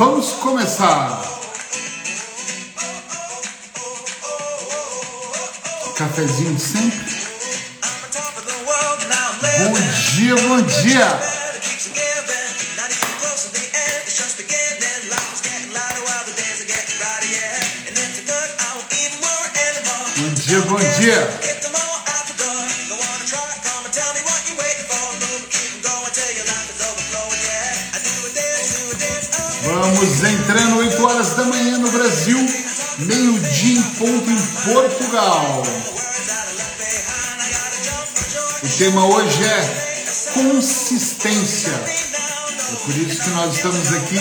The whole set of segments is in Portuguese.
Vamos começar. Cafezinho sempre. Bom dia, bom dia. Bom dia, bom dia. Vamos entrando 8 horas da manhã no Brasil, meio-dia em ponto em Portugal. O tema hoje é consistência. É por isso que nós estamos aqui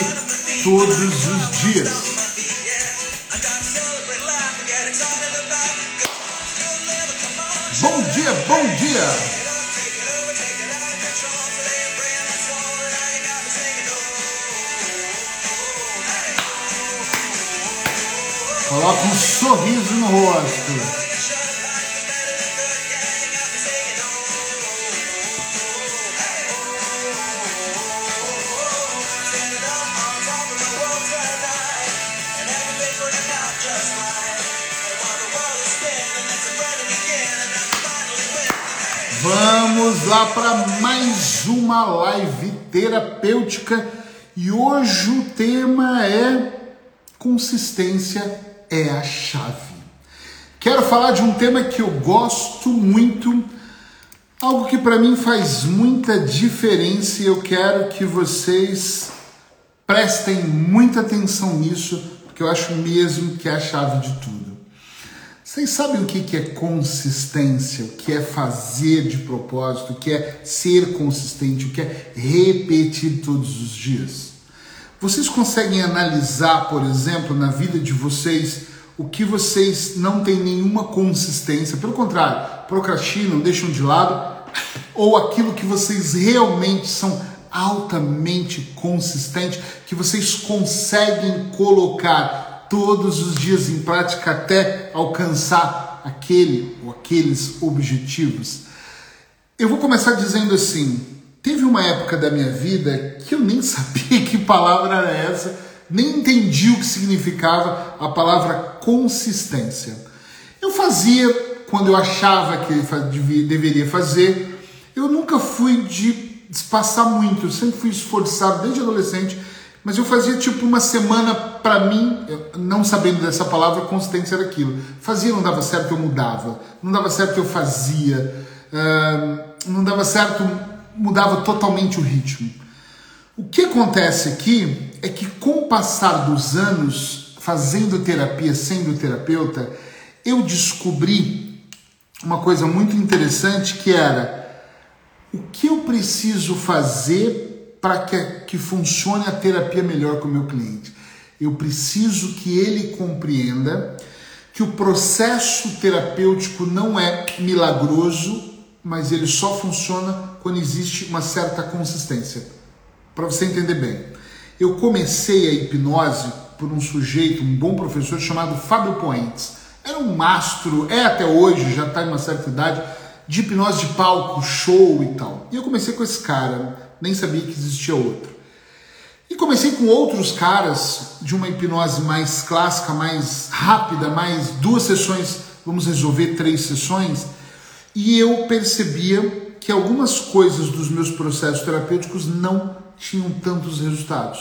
todos os dias. Bom dia, bom dia! Coloca um sorriso no rosto. Vamos lá para mais uma live terapêutica e hoje o tema é consistência é a chave. Quero falar de um tema que eu gosto muito, algo que para mim faz muita diferença e eu quero que vocês prestem muita atenção nisso, porque eu acho mesmo que é a chave de tudo. Vocês sabem o que é consistência, o que é fazer de propósito, o que é ser consistente, o que é repetir todos os dias? Vocês conseguem analisar, por exemplo, na vida de vocês, o que vocês não têm nenhuma consistência, pelo contrário, procrastinam, deixam de lado, ou aquilo que vocês realmente são altamente consistentes, que vocês conseguem colocar todos os dias em prática até alcançar aquele ou aqueles objetivos. Eu vou começar dizendo assim: Teve uma época da minha vida que eu nem sabia que palavra era essa, nem entendi o que significava a palavra consistência. Eu fazia quando eu achava que deveria fazer, eu nunca fui de passar muito, eu sempre fui esforçado desde adolescente, mas eu fazia tipo uma semana para mim, não sabendo dessa palavra, consistência era aquilo. Fazia, não dava certo, eu mudava. Não dava certo, eu fazia. Uh, não dava certo, mudava totalmente o ritmo. O que acontece aqui é que com o passar dos anos, fazendo terapia, sendo terapeuta, eu descobri uma coisa muito interessante que era o que eu preciso fazer para que, que funcione a terapia melhor com o meu cliente. Eu preciso que ele compreenda que o processo terapêutico não é milagroso, mas ele só funciona quando existe uma certa consistência. Para você entender bem, eu comecei a hipnose por um sujeito, um bom professor chamado Fábio Poentes. Era um mastro, é até hoje, já está em uma certa idade, de hipnose de palco, show e tal. E eu comecei com esse cara, nem sabia que existia outro. E comecei com outros caras de uma hipnose mais clássica, mais rápida, mais duas sessões, vamos resolver três sessões, e eu percebia que algumas coisas dos meus processos terapêuticos não tinham tantos resultados.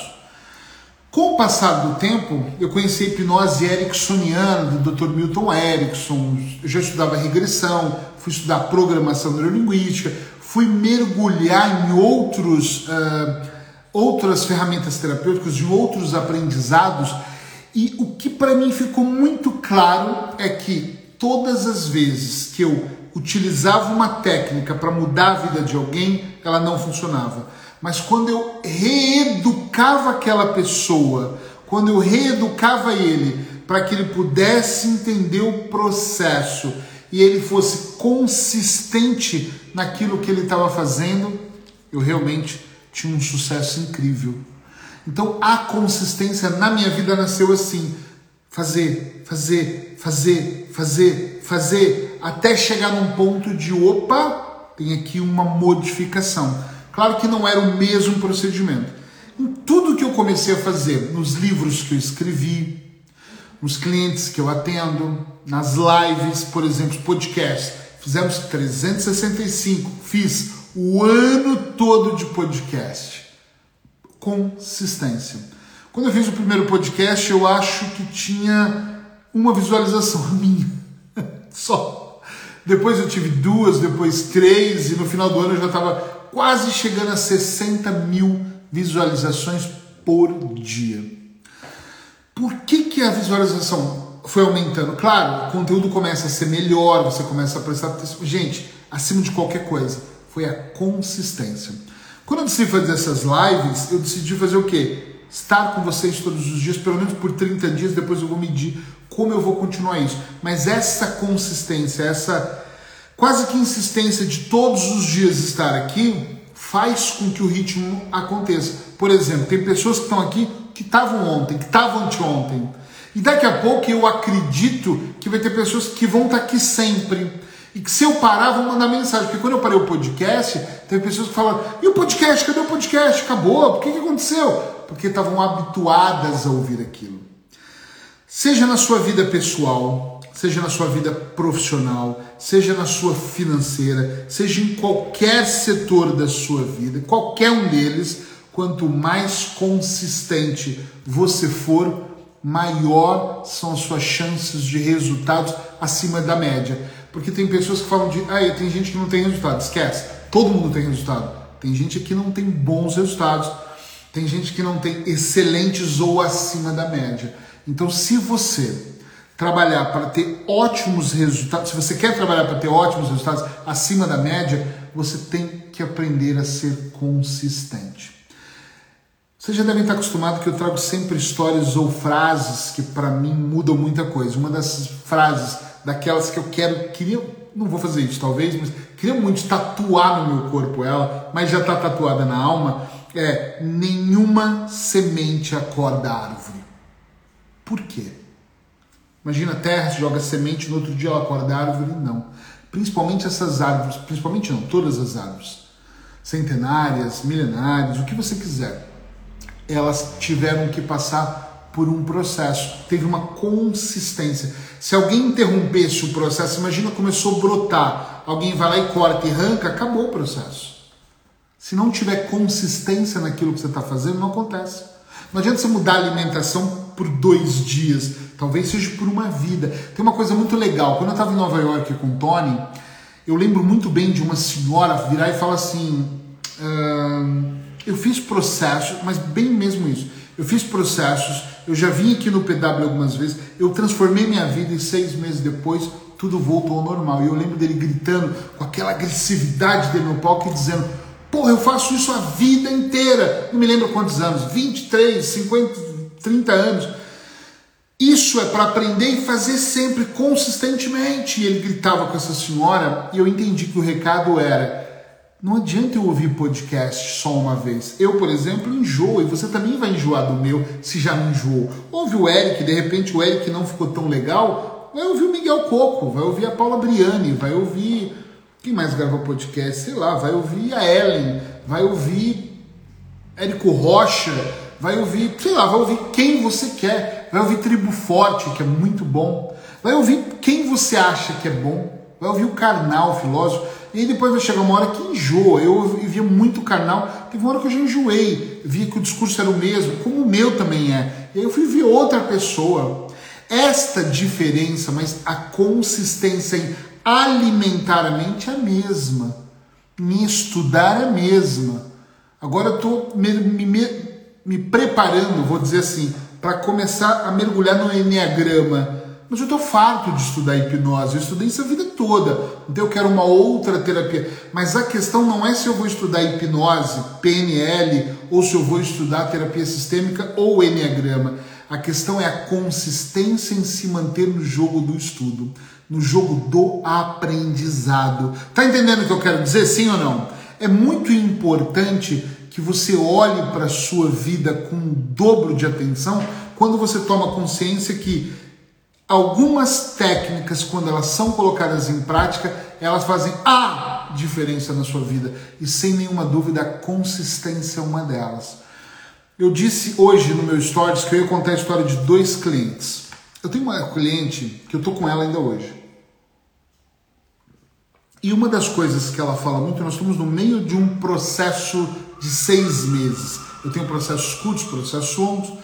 Com o passar do tempo, eu conheci a hipnose ericksoniana do Dr. Milton Erickson, eu já estudava regressão, fui estudar programação neurolinguística, fui mergulhar em outros, uh, outras ferramentas terapêuticas, em outros aprendizados, e o que para mim ficou muito claro é que todas as vezes que eu utilizava uma técnica para mudar a vida de alguém, ela não funcionava. Mas quando eu reeducava aquela pessoa, quando eu reeducava ele para que ele pudesse entender o processo e ele fosse consistente naquilo que ele estava fazendo, eu realmente tinha um sucesso incrível. Então a consistência na minha vida nasceu assim: fazer, fazer, fazer, fazer, fazer, até chegar num ponto de opa, tem aqui uma modificação. Claro que não era o mesmo procedimento. Em tudo que eu comecei a fazer? Nos livros que eu escrevi, nos clientes que eu atendo, nas lives, por exemplo, podcast. Fizemos 365, fiz o ano todo de podcast. Consistência. Quando eu fiz o primeiro podcast, eu acho que tinha uma visualização minha. Só. Depois eu tive duas, depois três, e no final do ano eu já estava quase chegando a 60 mil visualizações por dia. Por que, que a visualização foi aumentando? Claro, o conteúdo começa a ser melhor, você começa a prestar atenção. Gente, acima de qualquer coisa, foi a consistência. Quando eu decidi fazer essas lives, eu decidi fazer o quê? Estar com vocês todos os dias, pelo menos por 30 dias, depois eu vou medir como eu vou continuar isso. Mas essa consistência, essa quase que insistência de todos os dias estar aqui, faz com que o ritmo aconteça. Por exemplo, tem pessoas que estão aqui que estavam ontem, que estavam anteontem. E daqui a pouco eu acredito que vai ter pessoas que vão estar aqui sempre. E que se eu parar, vão mandar mensagem. Porque quando eu parei o podcast, teve pessoas que falaram: e o podcast? Cadê o podcast? Acabou? Por que, que aconteceu? Porque estavam habituadas a ouvir aquilo. Seja na sua vida pessoal, seja na sua vida profissional, seja na sua financeira, seja em qualquer setor da sua vida, qualquer um deles, quanto mais consistente você for, maior são as suas chances de resultados acima da média. Porque tem pessoas que falam de, ah, tem gente que não tem resultado. Esquece, todo mundo tem resultado. Tem gente que não tem bons resultados. Tem gente que não tem excelentes ou acima da média. Então, se você trabalhar para ter ótimos resultados, se você quer trabalhar para ter ótimos resultados acima da média, você tem que aprender a ser consistente. Vocês já devem estar acostumados que eu trago sempre histórias ou frases que para mim mudam muita coisa. Uma dessas frases, daquelas que eu quero, queria, não vou fazer isso talvez, mas queria muito tatuar no meu corpo ela, mas já está tatuada na alma, é nenhuma semente acorda árvore. Por quê? Imagina a terra, joga semente, no outro dia ela acorda árvore. Não. Principalmente essas árvores, principalmente não, todas as árvores, centenárias, milenárias, o que você quiser, elas tiveram que passar por um processo, teve uma consistência. Se alguém interrompesse o processo, imagina começou a brotar, alguém vai lá e corta e arranca, acabou o processo. Se não tiver consistência naquilo que você está fazendo, não acontece. Não adianta você mudar a alimentação por dois dias, talvez seja por uma vida. Tem uma coisa muito legal. Quando eu estava em Nova York com o Tony, eu lembro muito bem de uma senhora virar e falar assim: eu fiz processos, mas bem mesmo isso. Eu fiz processos, eu já vim aqui no PW algumas vezes, eu transformei minha vida e seis meses depois tudo voltou ao normal. E eu lembro dele gritando com aquela agressividade dele no palco e dizendo: Porra, eu faço isso a vida inteira. Não me lembro quantos anos, 23, 50, 30 anos. Isso é para aprender e fazer sempre consistentemente. E ele gritava com essa senhora e eu entendi que o recado era: não adianta eu ouvir podcast só uma vez. Eu, por exemplo, enjoo e você também vai enjoar do meu se já me enjoou. Ouve o Eric, de repente o Eric não ficou tão legal, vai ouvir o Miguel Coco, vai ouvir a Paula Briani, vai ouvir. Quem mais grava podcast? Sei lá, vai ouvir a Ellen, vai ouvir Érico Rocha vai ouvir, sei lá, vai ouvir quem você quer, vai ouvir Tribo Forte, que é muito bom, vai ouvir quem você acha que é bom, vai ouvir o carnal, o filósofo, e depois vai chegar uma hora que enjoa. Eu via muito carnal, teve uma hora que eu já enjoei, via que o discurso era o mesmo, como o meu também é. E aí eu fui ver outra pessoa. Esta diferença, mas a consistência em alimentar a mente é a mesma, em estudar é a mesma. Agora eu estou me, me, me preparando, vou dizer assim, para começar a mergulhar no Enneagrama. Mas eu estou farto de estudar hipnose, eu estudei isso a vida toda, então eu quero uma outra terapia. Mas a questão não é se eu vou estudar hipnose, PNL, ou se eu vou estudar terapia sistêmica ou Enneagrama. A questão é a consistência em se manter no jogo do estudo, no jogo do aprendizado. Tá entendendo o que eu quero dizer, sim ou não? É muito importante que você olhe para a sua vida com um dobro de atenção quando você toma consciência que algumas técnicas, quando elas são colocadas em prática, elas fazem a diferença na sua vida. E sem nenhuma dúvida, a consistência é uma delas. Eu disse hoje no meu stories que eu ia contar a história de dois clientes. Eu tenho uma cliente que eu tô com ela ainda hoje. E uma das coisas que ela fala muito, nós estamos no meio de um processo de seis meses. Eu tenho processos curtos, processos longos.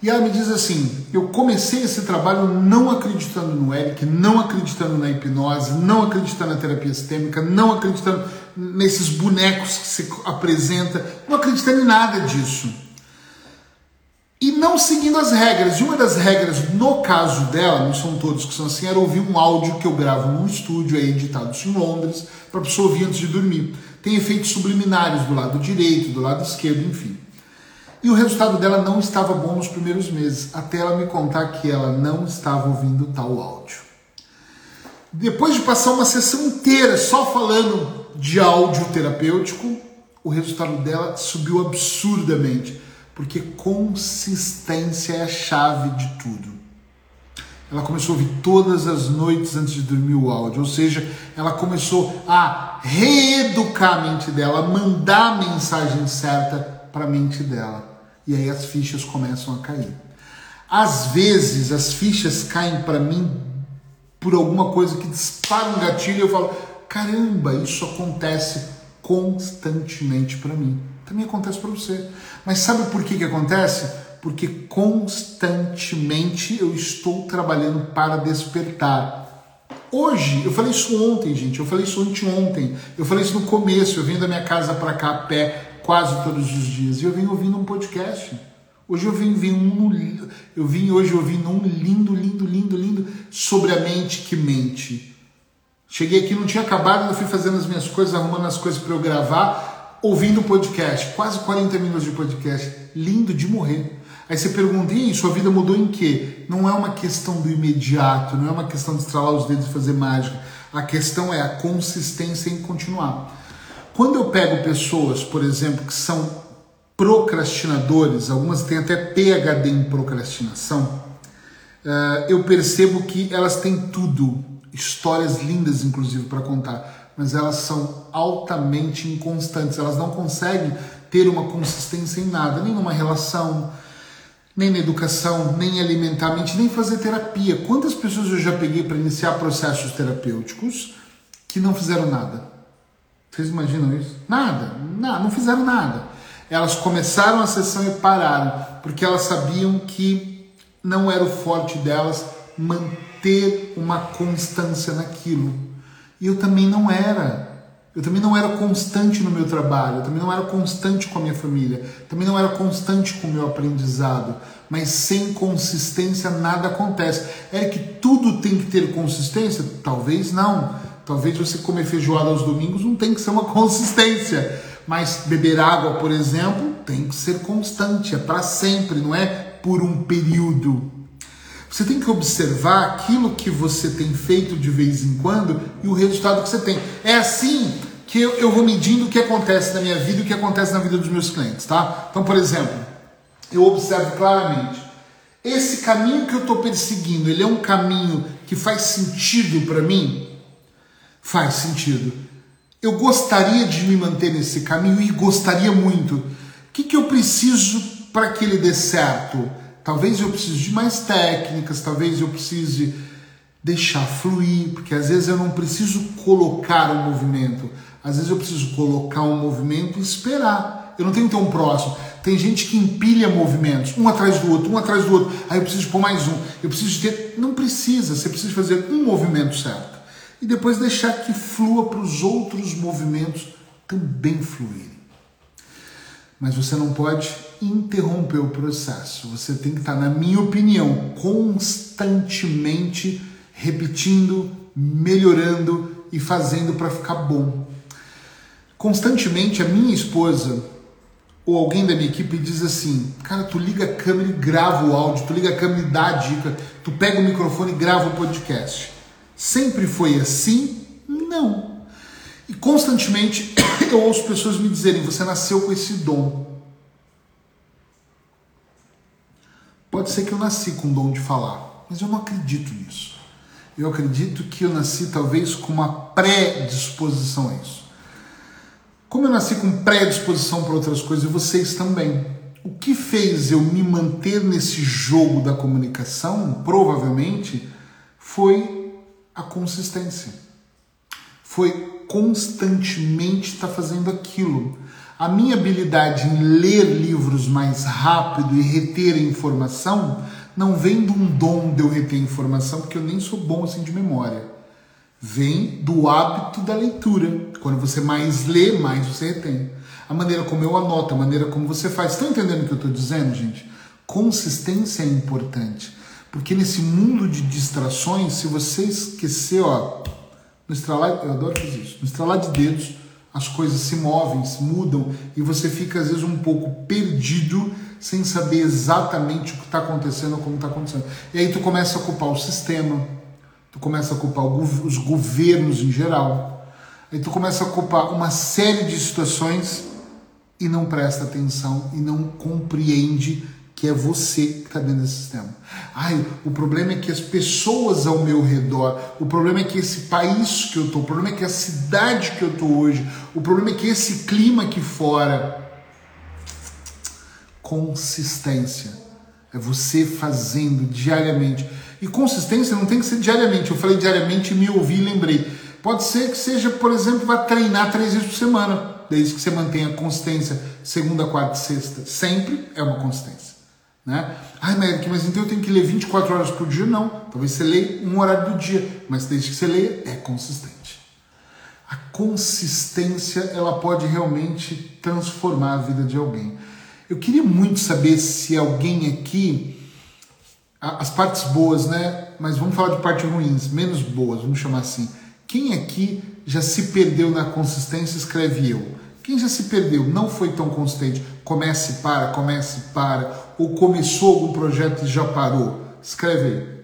E ela me diz assim: eu comecei esse trabalho não acreditando no Eric, não acreditando na hipnose, não acreditando na terapia sistêmica, não acreditando nesses bonecos que se apresenta, não acreditando em nada disso e não seguindo as regras. E uma das regras, no caso dela, não são todos que são assim, era ouvir um áudio que eu gravo num estúdio editado em Londres, para a pessoa ouvir antes de dormir. Tem efeitos subliminares do lado direito, do lado esquerdo, enfim. E o resultado dela não estava bom nos primeiros meses, até ela me contar que ela não estava ouvindo tal áudio. Depois de passar uma sessão inteira só falando de áudio terapêutico, o resultado dela subiu absurdamente porque consistência é a chave de tudo. Ela começou a ouvir todas as noites antes de dormir o áudio, ou seja, ela começou a reeducar a mente dela, mandar a mensagem certa para a mente dela. E aí as fichas começam a cair. Às vezes as fichas caem para mim por alguma coisa que dispara um gatilho e eu falo: caramba, isso acontece constantemente para mim. Também acontece para você. Mas sabe por que, que acontece? Porque constantemente eu estou trabalhando para despertar. Hoje, eu falei isso ontem, gente, eu falei isso anteontem, eu falei isso no começo, eu venho da minha casa para cá a pé quase todos os dias e eu venho ouvindo um podcast. Hoje eu vim, vim um, eu vim hoje ouvindo um lindo, lindo, lindo, lindo sobre a mente que mente. Cheguei aqui, não tinha acabado, eu fui fazendo as minhas coisas, arrumando as coisas para eu gravar ouvindo o podcast, quase 40 minutos de podcast, lindo de morrer. Aí você pergunta, e sua vida mudou em quê? Não é uma questão do imediato, não é uma questão de estralar os dedos e fazer mágica. A questão é a consistência em continuar. Quando eu pego pessoas, por exemplo, que são procrastinadores, algumas têm até PhD em procrastinação, eh, eu percebo que elas têm tudo, histórias lindas, inclusive, para contar mas elas são altamente inconstantes. Elas não conseguem ter uma consistência em nada, nem numa relação, nem na educação, nem alimentar a mente, nem fazer terapia. Quantas pessoas eu já peguei para iniciar processos terapêuticos que não fizeram nada? Vocês imaginam isso? Nada, não, não fizeram nada. Elas começaram a sessão e pararam, porque elas sabiam que não era o forte delas manter uma constância naquilo. E eu também não era. Eu também não era constante no meu trabalho, eu também não era constante com a minha família, também não era constante com o meu aprendizado. Mas sem consistência nada acontece. É que tudo tem que ter consistência? Talvez não. Talvez você comer feijoada aos domingos não tem que ser uma consistência. Mas beber água, por exemplo, tem que ser constante, é para sempre, não é por um período. Você tem que observar aquilo que você tem feito de vez em quando e o resultado que você tem. É assim que eu, eu vou medindo o que acontece na minha vida e o que acontece na vida dos meus clientes, tá? Então, por exemplo, eu observo claramente esse caminho que eu estou perseguindo, ele é um caminho que faz sentido para mim? Faz sentido. Eu gostaria de me manter nesse caminho e gostaria muito. O que, que eu preciso para que ele dê certo? Talvez eu precise de mais técnicas, talvez eu precise deixar fluir, porque às vezes eu não preciso colocar um movimento, às vezes eu preciso colocar um movimento e esperar. Eu não tenho que ter um próximo. Tem gente que empilha movimentos, um atrás do outro, um atrás do outro. Aí eu preciso pôr mais um. Eu preciso ter. Não precisa, você precisa fazer um movimento certo. E depois deixar que flua para os outros movimentos também fluírem mas você não pode interromper o processo. Você tem que estar, na minha opinião, constantemente repetindo, melhorando e fazendo para ficar bom. Constantemente, a minha esposa ou alguém da minha equipe diz assim: Cara, tu liga a câmera e grava o áudio, tu liga a câmera e dá a dica, tu pega o microfone e grava o podcast. Sempre foi assim? Não. E constantemente eu ouço pessoas me dizerem: você nasceu com esse dom. Pode ser que eu nasci com o dom de falar, mas eu não acredito nisso. Eu acredito que eu nasci talvez com uma predisposição a isso. Como eu nasci com predisposição para outras coisas, e vocês também. o que fez eu me manter nesse jogo da comunicação, provavelmente, foi a consistência. Foi constantemente estar tá fazendo aquilo. A minha habilidade em ler livros mais rápido e reter informação não vem de um dom de eu reter informação, porque eu nem sou bom assim de memória. Vem do hábito da leitura. Quando você mais lê, mais você retém. A maneira como eu anoto, a maneira como você faz. Estão entendendo o que eu estou dizendo, gente? Consistência é importante. Porque nesse mundo de distrações, se você esquecer, ó, no estralar, eu adoro fazer isso, no estralar de dedos, as coisas se movem, se mudam e você fica às vezes um pouco perdido sem saber exatamente o que está acontecendo ou como está acontecendo. E aí tu começa a culpar o sistema, tu começa a culpar os governos em geral, aí tu começa a culpar uma série de situações e não presta atenção e não compreende que é você que está dentro desse sistema. Ai, o problema é que as pessoas ao meu redor, o problema é que esse país que eu estou, o problema é que a cidade que eu estou hoje, o problema é que esse clima aqui fora. Consistência. É você fazendo diariamente. E consistência não tem que ser diariamente. Eu falei diariamente me ouvi e lembrei. Pode ser que seja, por exemplo, vai treinar três vezes por semana, desde que você mantenha consistência segunda, quarta e sexta. Sempre é uma consistência. Né? Ai, mas então eu tenho que ler 24 horas por dia? Não. Talvez você leia um horário do dia, mas desde que você leia, é consistente. A consistência, ela pode realmente transformar a vida de alguém. Eu queria muito saber se alguém aqui, as partes boas, né? Mas vamos falar de partes ruins, menos boas, vamos chamar assim. Quem aqui já se perdeu na consistência, escreve eu. Quem já se perdeu, não foi tão consistente, comece para, comece para, ou começou algum projeto e já parou? Escreve aí.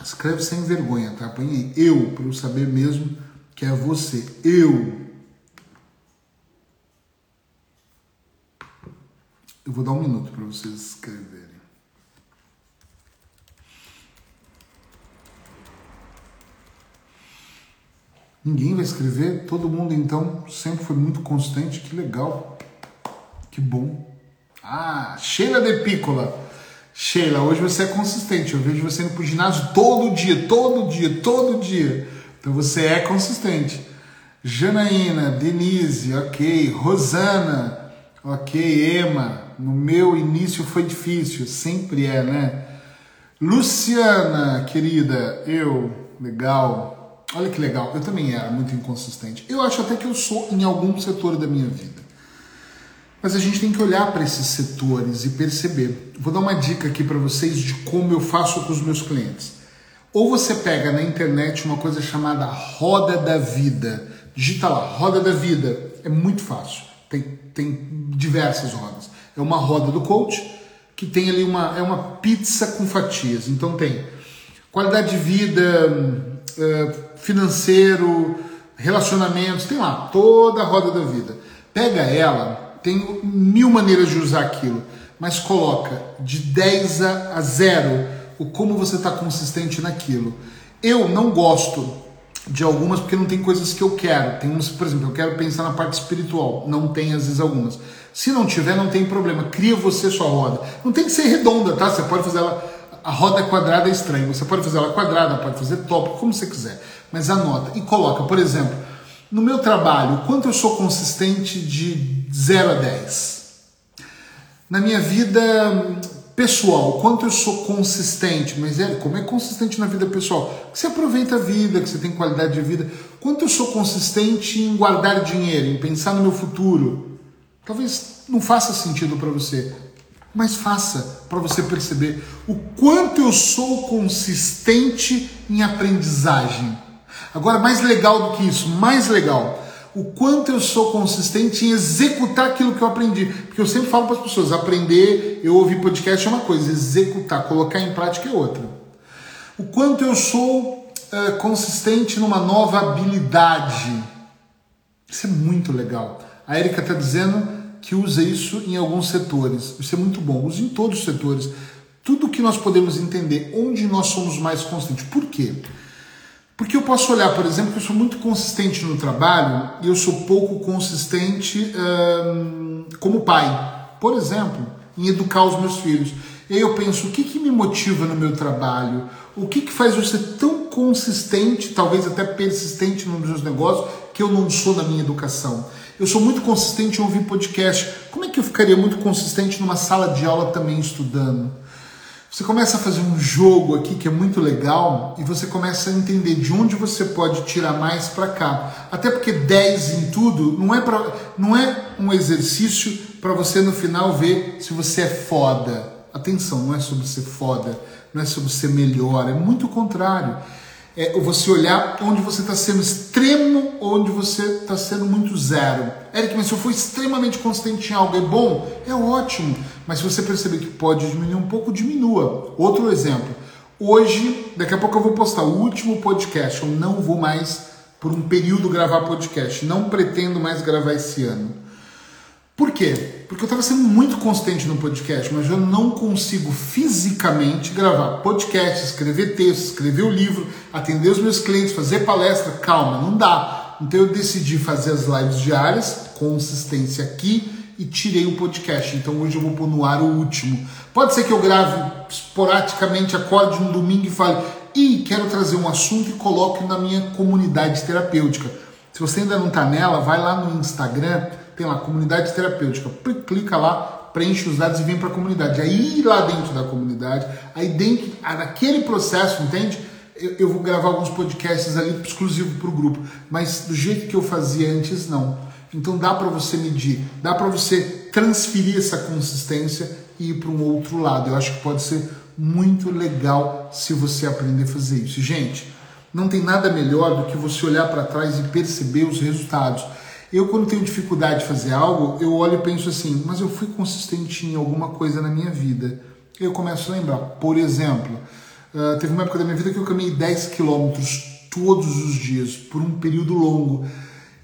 Escreve sem vergonha, tá? Põe aí eu, para eu saber mesmo que é você. Eu. Eu vou dar um minuto para vocês escreverem. Ninguém vai escrever? Todo mundo então sempre foi muito constante. Que legal. Que bom. Ah, Sheila de Piccola. Sheila, hoje você é consistente. Eu vejo você indo pro ginásio todo dia, todo dia, todo dia. Então você é consistente. Janaína, Denise, ok. Rosana, ok. Emma, no meu início foi difícil, sempre é, né? Luciana, querida, eu, legal. Olha que legal, eu também era muito inconsistente. Eu acho até que eu sou em algum setor da minha vida. Mas a gente tem que olhar para esses setores e perceber. Vou dar uma dica aqui para vocês de como eu faço com os meus clientes. Ou você pega na internet uma coisa chamada Roda da Vida. Digita lá, Roda da Vida. É muito fácil. Tem, tem diversas rodas. É uma roda do coach que tem ali uma, é uma pizza com fatias. Então tem qualidade de vida, eh, financeiro, relacionamentos, tem lá toda a roda da vida. Pega ela tem mil maneiras de usar aquilo, mas coloca de 10 a 0 o como você está consistente naquilo. Eu não gosto de algumas porque não tem coisas que eu quero. Tem umas, por exemplo, eu quero pensar na parte espiritual, não tem às vezes algumas. Se não tiver, não tem problema. Cria você sua roda. Não tem que ser redonda, tá? Você pode fazer ela. A roda quadrada é estranho. Você pode fazer ela quadrada, pode fazer top, como você quiser. Mas anota e coloca, por exemplo, no meu trabalho, quanto eu sou consistente de 0 a 10? Na minha vida pessoal, quanto eu sou consistente? Mas é, como é consistente na vida pessoal? Que você aproveita a vida, que você tem qualidade de vida. Quanto eu sou consistente em guardar dinheiro, em pensar no meu futuro? Talvez não faça sentido para você, mas faça para você perceber o quanto eu sou consistente em aprendizagem. Agora, mais legal do que isso, mais legal, o quanto eu sou consistente em executar aquilo que eu aprendi. Porque eu sempre falo para as pessoas: aprender, eu ouvir podcast é uma coisa, executar, colocar em prática é outra. O quanto eu sou uh, consistente numa nova habilidade. Isso é muito legal. A Erika está dizendo que usa isso em alguns setores. Isso é muito bom. Use em todos os setores. Tudo que nós podemos entender onde nós somos mais consistentes. Por quê? Porque eu posso olhar, por exemplo, que eu sou muito consistente no trabalho e eu sou pouco consistente hum, como pai. Por exemplo, em educar os meus filhos. E aí eu penso, o que, que me motiva no meu trabalho? O que, que faz eu ser tão consistente, talvez até persistente nos meus negócios, que eu não sou na minha educação? Eu sou muito consistente em ouvir podcast. Como é que eu ficaria muito consistente numa sala de aula também estudando? Você começa a fazer um jogo aqui que é muito legal e você começa a entender de onde você pode tirar mais para cá. Até porque 10 em tudo não é, pra, não é um exercício para você no final ver se você é foda. Atenção, não é sobre ser foda, não é sobre ser melhor, é muito o contrário. É você olhar onde você está sendo extremo onde você está sendo muito zero. Eric, mas se eu for extremamente consistente em algo é bom? É ótimo. Mas se você perceber que pode diminuir um pouco, diminua. Outro exemplo. Hoje, daqui a pouco eu vou postar o último podcast. Eu não vou mais, por um período, gravar podcast. Não pretendo mais gravar esse ano. Por quê? Porque eu estava sendo muito consistente no podcast, mas eu não consigo fisicamente gravar podcast, escrever texto, escrever o livro, atender os meus clientes, fazer palestra. Calma, não dá. Então eu decidi fazer as lives diárias, consistência aqui, e tirei o podcast. Então hoje eu vou pôr no ar o último. Pode ser que eu grave esporadicamente, acorde um domingo e fale, e quero trazer um assunto e coloque na minha comunidade terapêutica. Se você ainda não está nela, vai lá no Instagram tem lá comunidade terapêutica, clica lá, preenche os dados e vem para a comunidade. Aí lá dentro da comunidade, aí dentro naquele processo, entende? Eu, eu vou gravar alguns podcasts ali exclusivo para o grupo, mas do jeito que eu fazia antes não. Então dá para você medir, dá para você transferir essa consistência e ir para um outro lado. Eu acho que pode ser muito legal se você aprender a fazer isso. Gente, não tem nada melhor do que você olhar para trás e perceber os resultados. Eu, quando tenho dificuldade de fazer algo, eu olho e penso assim, mas eu fui consistente em alguma coisa na minha vida. Eu começo a lembrar. Por exemplo, uh, teve uma época da minha vida que eu caminhei 10 quilômetros todos os dias, por um período longo.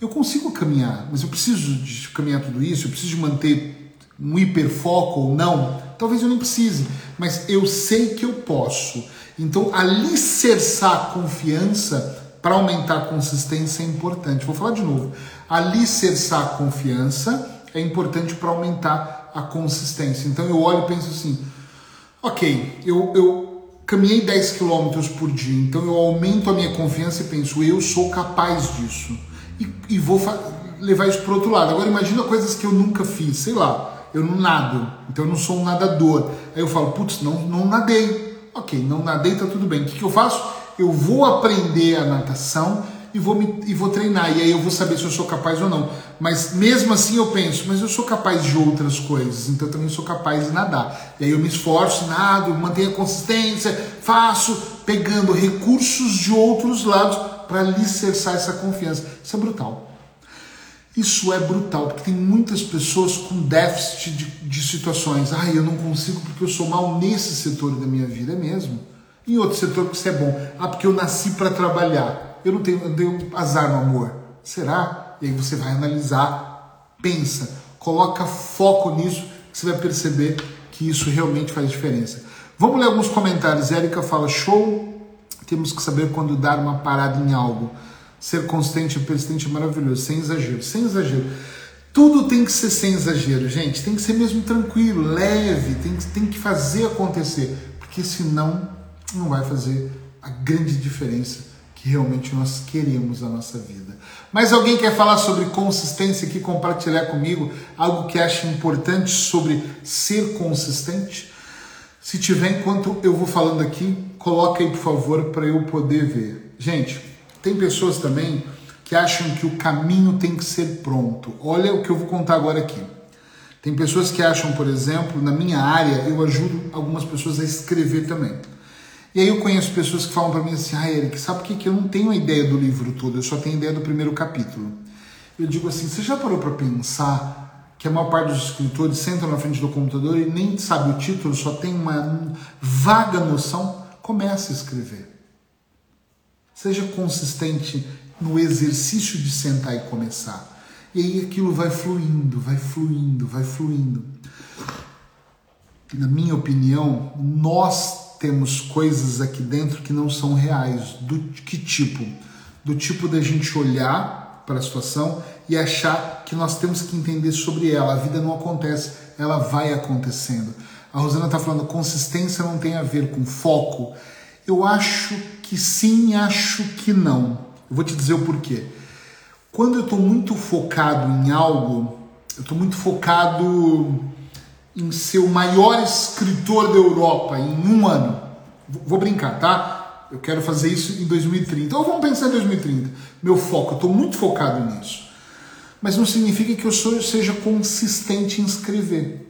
Eu consigo caminhar, mas eu preciso de caminhar tudo isso, eu preciso de manter um hiperfoco ou não. Talvez eu nem precise, mas eu sei que eu posso. Então, alicerçar a confiança para aumentar a consistência é importante. Vou falar de novo. Alicerçar a confiança é importante para aumentar a consistência. Então eu olho e penso assim: ok, eu, eu caminhei 10 quilômetros por dia, então eu aumento a minha confiança e penso, eu sou capaz disso. E, e vou levar isso para outro lado. Agora imagina coisas que eu nunca fiz, sei lá, eu não nado, então eu não sou um nadador. Aí eu falo, putz, não, não nadei. Ok, não nadei, tá tudo bem. O que, que eu faço? Eu vou aprender a natação e vou, me, e vou treinar, e aí eu vou saber se eu sou capaz ou não. Mas mesmo assim eu penso, mas eu sou capaz de outras coisas, então eu também sou capaz de nadar. E aí eu me esforço, nado, mantenho a consistência, faço, pegando recursos de outros lados para alicerçar essa confiança. Isso é brutal. Isso é brutal, porque tem muitas pessoas com déficit de, de situações. Ah, eu não consigo porque eu sou mal nesse setor da minha vida, é mesmo. Em outro setor que isso é bom. Ah, porque eu nasci para trabalhar. Eu não tenho, eu tenho azar no amor. Será? E aí você vai analisar, pensa, coloca foco nisso, que você vai perceber que isso realmente faz diferença. Vamos ler alguns comentários. Érica fala: show. Temos que saber quando dar uma parada em algo. Ser consistente e persistente é maravilhoso, sem exagero. Sem exagero. Tudo tem que ser sem exagero, gente. Tem que ser mesmo tranquilo, leve, tem, tem que fazer acontecer. Porque senão não vai fazer a grande diferença que realmente nós queremos na nossa vida. Mas alguém quer falar sobre consistência aqui, compartilhar comigo algo que acha importante sobre ser consistente? Se tiver, enquanto eu vou falando aqui, coloca aí por favor para eu poder ver. Gente, tem pessoas também que acham que o caminho tem que ser pronto. Olha o que eu vou contar agora aqui. Tem pessoas que acham, por exemplo, na minha área, eu ajudo algumas pessoas a escrever também. E aí eu conheço pessoas que falam para mim assim, ah, Eric, sabe por que, que eu não tenho a ideia do livro todo, eu só tenho a ideia do primeiro capítulo. Eu digo assim, você já parou para pensar que a maior parte dos escritores sentam na frente do computador e nem sabe o título, só tem uma vaga noção? Comece a escrever. Seja consistente no exercício de sentar e começar. E aí aquilo vai fluindo, vai fluindo, vai fluindo. Na minha opinião, nós temos coisas aqui dentro que não são reais. Do que tipo? Do tipo da gente olhar para a situação e achar que nós temos que entender sobre ela. A vida não acontece, ela vai acontecendo. A Rosana está falando, consistência não tem a ver com foco. Eu acho que sim, acho que não. Eu vou te dizer o porquê. Quando eu estou muito focado em algo, eu estou muito focado em ser o maior escritor da Europa em um ano. Vou brincar, tá? Eu quero fazer isso em 2030. Ou vamos pensar em 2030. Meu foco, eu estou muito focado nisso. Mas não significa que eu seja consistente em escrever.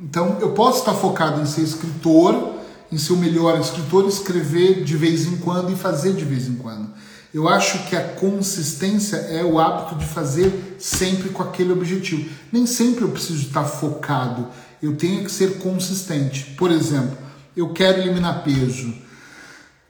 Então, eu posso estar focado em ser escritor, em ser o melhor escritor, escrever de vez em quando e fazer de vez em quando. Eu acho que a consistência é o hábito de fazer sempre com aquele objetivo. Nem sempre eu preciso estar focado, eu tenho que ser consistente. Por exemplo, eu quero eliminar peso.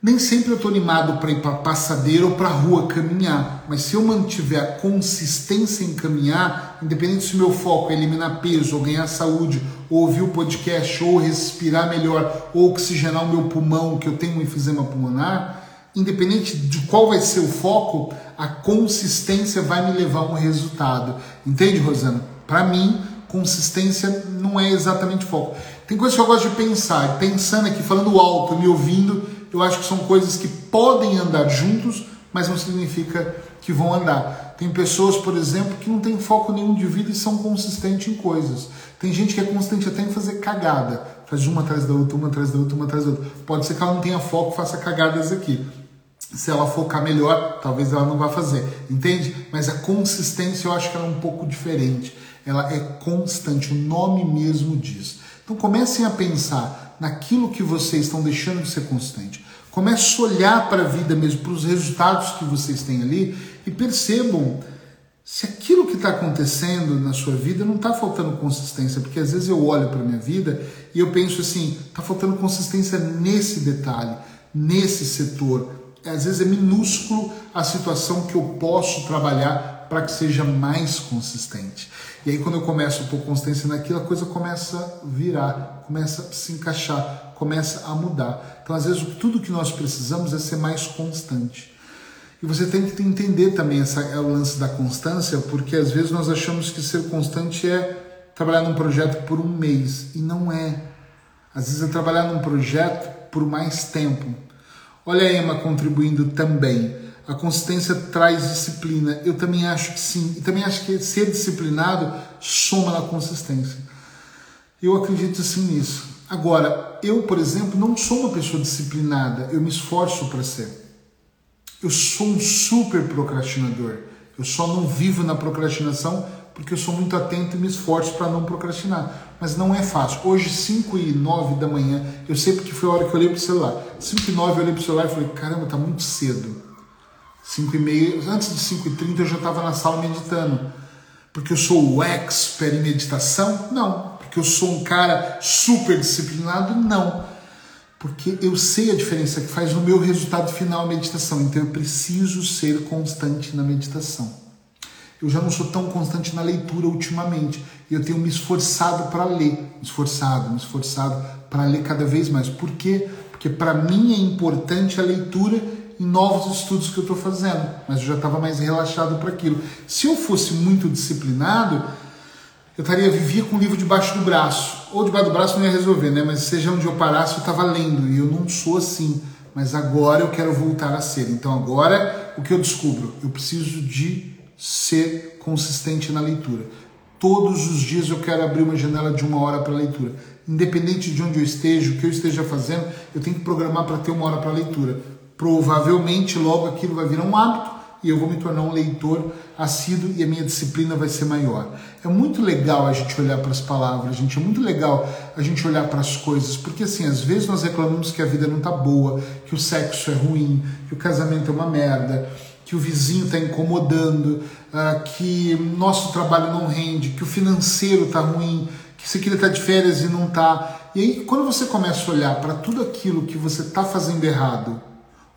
Nem sempre eu estou animado para ir para a passadeira ou para a rua caminhar, mas se eu mantiver a consistência em caminhar, independente se o meu foco é eliminar peso, ou ganhar saúde, ou ouvir o podcast, ou respirar melhor, ou oxigenar o meu pulmão, que eu tenho um enfisema pulmonar, independente de qual vai ser o foco, a consistência vai me levar a um resultado. Entende, Rosana? Para mim, consistência não é exatamente foco. Tem coisas que eu gosto de pensar, pensando aqui, falando alto, me ouvindo, eu acho que são coisas que podem andar juntos, mas não significa que vão andar. Tem pessoas, por exemplo, que não têm foco nenhum de vida e são consistentes em coisas. Tem gente que é consistente até em fazer cagada, faz uma atrás da outra, uma atrás da outra, uma atrás da outra. Pode ser que ela não tenha foco, faça cagadas aqui se ela focar melhor, talvez ela não vá fazer, entende? Mas a consistência eu acho que ela é um pouco diferente. Ela é constante, o nome mesmo diz. Então comecem a pensar naquilo que vocês estão deixando de ser consistente. Comece a olhar para a vida mesmo, para os resultados que vocês têm ali e percebam se aquilo que está acontecendo na sua vida não está faltando consistência, porque às vezes eu olho para a minha vida e eu penso assim, está faltando consistência nesse detalhe, nesse setor, às vezes é minúsculo a situação que eu posso trabalhar para que seja mais consistente. E aí, quando eu começo a pôr consistência naquilo, a coisa começa a virar, começa a se encaixar, começa a mudar. Então, às vezes, tudo que nós precisamos é ser mais constante. E você tem que entender também essa, é o lance da constância, porque às vezes nós achamos que ser constante é trabalhar num projeto por um mês, e não é. Às vezes é trabalhar num projeto por mais tempo. Olha a Emma contribuindo também. A consistência traz disciplina. Eu também acho que sim. E também acho que ser disciplinado soma na consistência. Eu acredito sim nisso. Agora, eu, por exemplo, não sou uma pessoa disciplinada. Eu me esforço para ser. Eu sou um super procrastinador. Eu só não vivo na procrastinação porque eu sou muito atento e me esforço para não procrastinar mas não é fácil. Hoje, 5 e 9 da manhã, eu sei porque foi a hora que eu olhei para o celular. 5 e 9 eu olhei para o celular e falei, caramba, tá muito cedo. 5 e meia, antes de 5 e 30 eu já estava na sala meditando. Porque eu sou o expert em meditação? Não. Porque eu sou um cara super disciplinado? Não. Porque eu sei a diferença que faz no meu resultado final a meditação. Então eu preciso ser constante na meditação eu já não sou tão constante na leitura ultimamente. E eu tenho me esforçado para ler, me esforçado, me esforçado para ler cada vez mais. Por quê? Porque para mim é importante a leitura em novos estudos que eu estou fazendo, mas eu já estava mais relaxado para aquilo. Se eu fosse muito disciplinado, eu estaria vivia com o livro debaixo do braço, ou debaixo do braço não ia resolver, né? Mas seja onde eu parasse, eu estava lendo e eu não sou assim. Mas agora eu quero voltar a ser. Então agora o que eu descubro? Eu preciso de ser consistente na leitura. Todos os dias eu quero abrir uma janela de uma hora para leitura. Independente de onde eu esteja, o que eu esteja fazendo, eu tenho que programar para ter uma hora para leitura. Provavelmente logo aquilo vai virar um hábito e eu vou me tornar um leitor assíduo e a minha disciplina vai ser maior. É muito legal a gente olhar para as palavras, gente, é muito legal a gente olhar para as coisas, porque assim, às vezes nós reclamamos que a vida não tá boa, que o sexo é ruim, que o casamento é uma merda, que o vizinho está incomodando, uh, que nosso trabalho não rende, que o financeiro está ruim, que você queria estar de férias e não está. E aí, quando você começa a olhar para tudo aquilo que você está fazendo errado,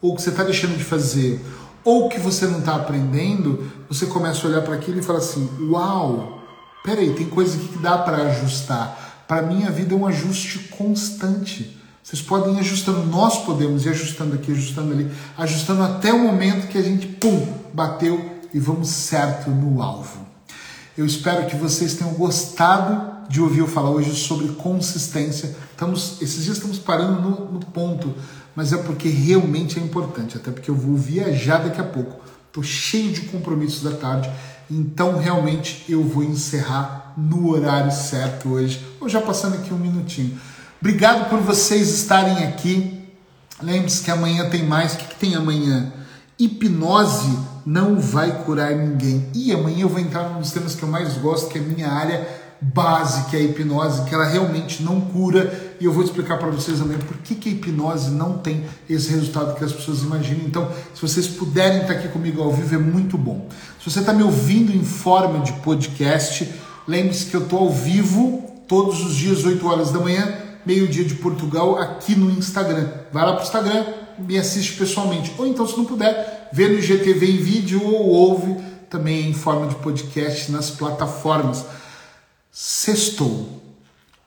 ou que você está deixando de fazer, ou que você não está aprendendo, você começa a olhar para aquilo e fala assim: Uau, peraí, tem coisa aqui que dá para ajustar. Para mim, a vida é um ajuste constante. Vocês podem ir ajustando, nós podemos ir ajustando aqui, ajustando ali, ajustando até o momento que a gente, pum, bateu e vamos certo no alvo. Eu espero que vocês tenham gostado de ouvir eu falar hoje sobre consistência. Estamos, esses dias estamos parando no, no ponto, mas é porque realmente é importante, até porque eu vou viajar daqui a pouco. Estou cheio de compromissos da tarde, então realmente eu vou encerrar no horário certo hoje, ou já passando aqui um minutinho. Obrigado por vocês estarem aqui. Lembre-se que amanhã tem mais. O que, que tem amanhã? Hipnose não vai curar ninguém. E amanhã eu vou entrar num dos temas que eu mais gosto, que é a minha área base, que é a hipnose, que ela realmente não cura. E eu vou explicar para vocês amanhã por que, que a hipnose não tem esse resultado que as pessoas imaginam. Então, se vocês puderem estar aqui comigo ao vivo, é muito bom. Se você está me ouvindo em forma de podcast, lembre-se que eu estou ao vivo todos os dias, 8 horas da manhã meio-dia de Portugal, aqui no Instagram. Vai lá para o Instagram, me assiste pessoalmente. Ou então, se não puder, vê no IGTV em vídeo ou ouve também em forma de podcast nas plataformas. Sextou.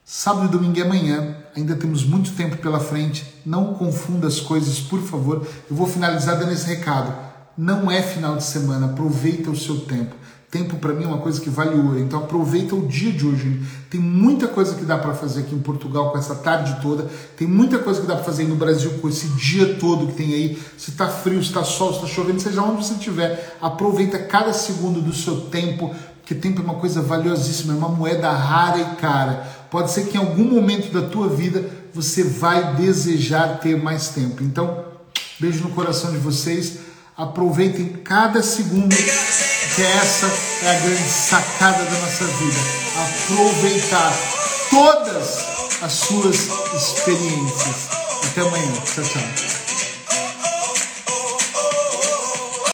Sábado e domingo é amanhã, ainda temos muito tempo pela frente. Não confunda as coisas, por favor. Eu vou finalizar dando esse recado. Não é final de semana, aproveita o seu tempo. Tempo para mim é uma coisa que vale ouro, então aproveita o dia de hoje. Tem muita coisa que dá para fazer aqui em Portugal com essa tarde toda, tem muita coisa que dá para fazer aí no Brasil com esse dia todo que tem aí. Se tá frio, se tá sol, se tá chovendo, seja onde você estiver, aproveita cada segundo do seu tempo, porque tempo é uma coisa valiosíssima, é uma moeda rara e cara. Pode ser que em algum momento da tua vida você vai desejar ter mais tempo. Então, beijo no coração de vocês. Aproveitem cada segundo que essa é a grande sacada da nossa vida. Aproveitar todas as suas experiências. Até amanhã. Tchau, tchau.